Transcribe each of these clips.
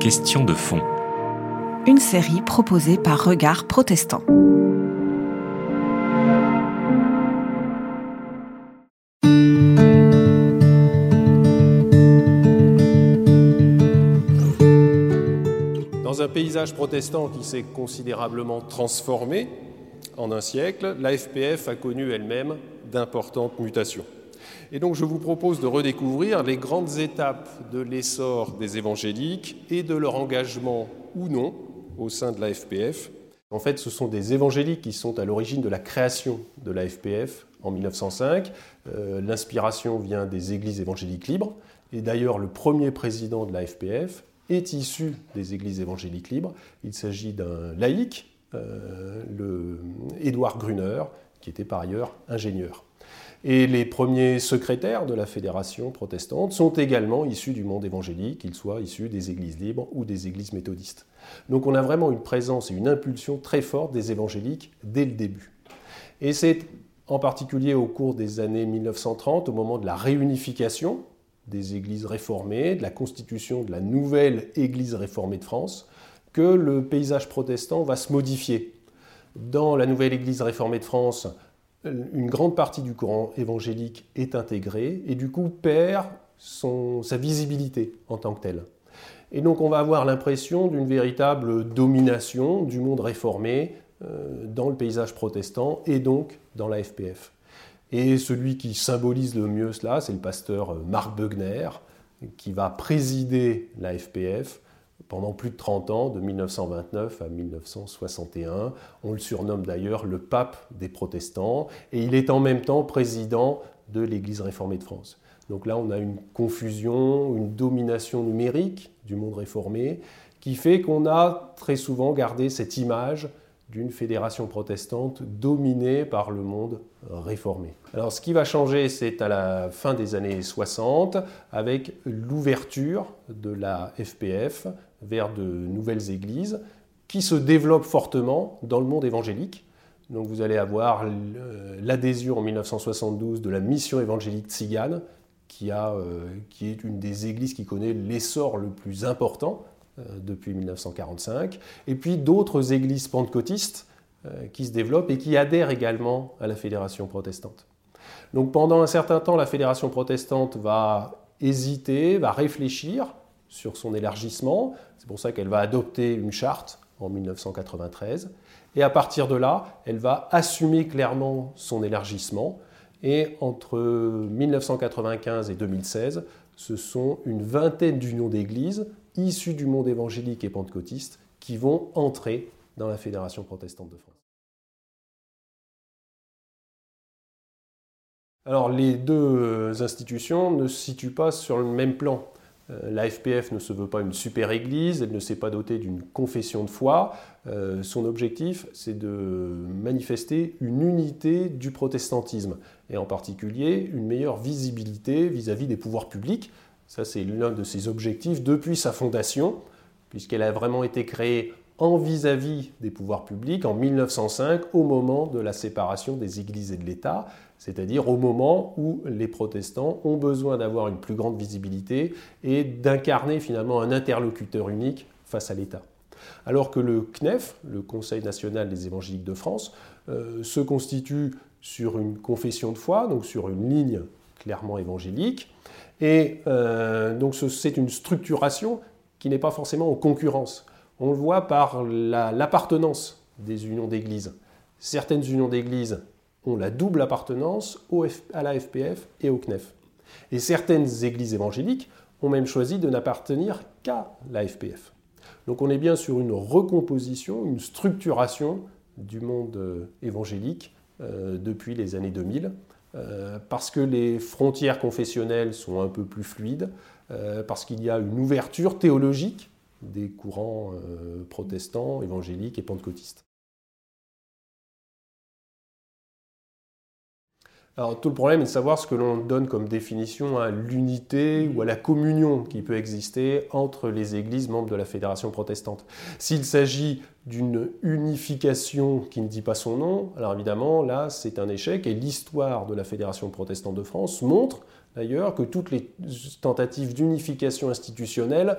Question de fond. Une série proposée par Regard Protestant. Dans un paysage protestant qui s'est considérablement transformé en un siècle, la FPF a connu elle-même d'importantes mutations. Et donc je vous propose de redécouvrir les grandes étapes de l'essor des évangéliques et de leur engagement ou non au sein de la FPF. En fait, ce sont des évangéliques qui sont à l'origine de la création de la FPF en 1905. Euh, l'inspiration vient des églises évangéliques libres. Et d'ailleurs, le premier président de la FPF est issu des églises évangéliques libres. Il s'agit d'un laïc, euh, le Gruner, qui était par ailleurs ingénieur. Et les premiers secrétaires de la fédération protestante sont également issus du monde évangélique, qu'ils soient issus des églises libres ou des églises méthodistes. Donc on a vraiment une présence et une impulsion très forte des évangéliques dès le début. Et c'est en particulier au cours des années 1930, au moment de la réunification des églises réformées, de la constitution de la nouvelle Église réformée de France, que le paysage protestant va se modifier. Dans la nouvelle Église réformée de France, une grande partie du courant évangélique est intégrée et du coup perd sa visibilité en tant que telle. Et donc on va avoir l'impression d'une véritable domination du monde réformé euh, dans le paysage protestant et donc dans la FPF. Et celui qui symbolise le mieux cela, c'est le pasteur Marc Beugner, qui va présider la FPF pendant plus de 30 ans, de 1929 à 1961. On le surnomme d'ailleurs le pape des protestants, et il est en même temps président de l'Église réformée de France. Donc là, on a une confusion, une domination numérique du monde réformé, qui fait qu'on a très souvent gardé cette image d'une fédération protestante dominée par le monde réformé. Alors ce qui va changer, c'est à la fin des années 60, avec l'ouverture de la FPF vers de nouvelles églises qui se développent fortement dans le monde évangélique. Donc vous allez avoir l'adhésion en 1972 de la mission évangélique tzigane, qui, a, euh, qui est une des églises qui connaît l'essor le plus important euh, depuis 1945, et puis d'autres églises pentecôtistes euh, qui se développent et qui adhèrent également à la fédération protestante. Donc pendant un certain temps, la fédération protestante va hésiter, va réfléchir sur son élargissement. C'est pour ça qu'elle va adopter une charte en 1993. Et à partir de là, elle va assumer clairement son élargissement. Et entre 1995 et 2016, ce sont une vingtaine d'unions d'églises issus du monde évangélique et pentecôtiste qui vont entrer dans la Fédération protestante de France. Alors les deux institutions ne se situent pas sur le même plan. Euh, la FPF ne se veut pas une super église, elle ne s'est pas dotée d'une confession de foi. Euh, son objectif, c'est de manifester une unité du protestantisme, et en particulier une meilleure visibilité vis-à-vis -vis des pouvoirs publics, ça, c'est l'un de ses objectifs depuis sa fondation, puisqu'elle a vraiment été créée en vis-à-vis des pouvoirs publics en 1905, au moment de la séparation des églises et de l'État, c'est-à-dire au moment où les protestants ont besoin d'avoir une plus grande visibilité et d'incarner finalement un interlocuteur unique face à l'État. Alors que le CNEF, le Conseil national des évangéliques de France, euh, se constitue sur une confession de foi, donc sur une ligne clairement évangélique, et euh, donc c'est une structuration qui n'est pas forcément en concurrence. On le voit par l'appartenance des unions d'églises. Certaines unions d'églises ont la double appartenance à la FPF et au CNEF. Et certaines églises évangéliques ont même choisi de n'appartenir qu'à la FPF. Donc on est bien sur une recomposition, une structuration du monde euh, évangélique euh, depuis les années 2000 euh, parce que les frontières confessionnelles sont un peu plus fluides, euh, parce qu'il y a une ouverture théologique des courants euh, protestants, évangéliques et pentecôtistes. Alors tout le problème est de savoir ce que l'on donne comme définition à l'unité ou à la communion qui peut exister entre les églises membres de la fédération protestante. S'il s'agit d'une unification qui ne dit pas son nom, alors évidemment là c'est un échec et l'histoire de la fédération protestante de France montre d'ailleurs que toutes les tentatives d'unification institutionnelle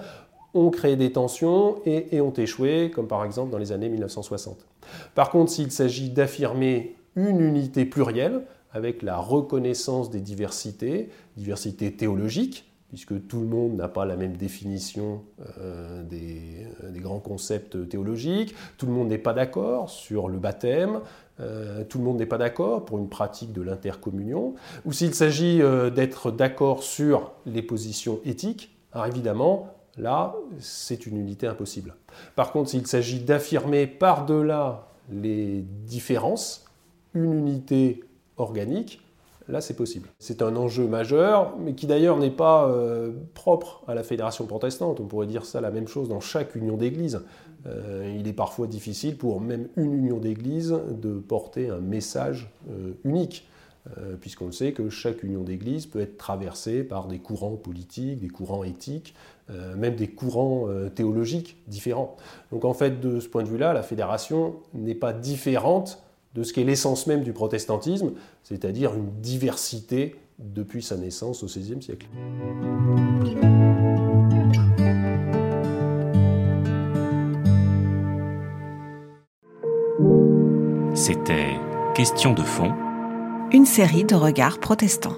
ont créé des tensions et, ont échoué, comme par exemple dans les années 1960. Par contre, s'il s'agit d'affirmer une unité plurielle, avec la reconnaissance des diversités, diversités théologiques, puisque tout le monde n'a pas la même définition euh, des, grands concepts théologiques, tout le monde n'est pas d'accord sur le baptême, euh, tout le monde n'est pas d'accord pour une pratique de l'intercommunion, ou s'il s'agit euh, d'être d'accord sur les positions éthiques, alors évidemment, là, c'est une unité impossible. Par contre, s'il s'agit d'affirmer par-delà les différences, une unité organique, là c'est possible. C'est un enjeu majeur, mais qui d'ailleurs n'est pas euh, propre à la fédération protestante. On pourrait dire ça la même chose dans chaque union d'église. Euh, il est parfois difficile pour même une union d'église de porter un message euh, unique. Puisqu'on sait que chaque union d'église peut être traversée par des courants politiques, des courants éthiques, même des courants théologiques différents. Donc en fait, de ce point de vue-là, la fédération n'est pas différente de ce qu'est l'essence même du protestantisme, c'est-à-dire une diversité depuis sa naissance au XVIe siècle. C'était Question de fond. Une série de regards protestants.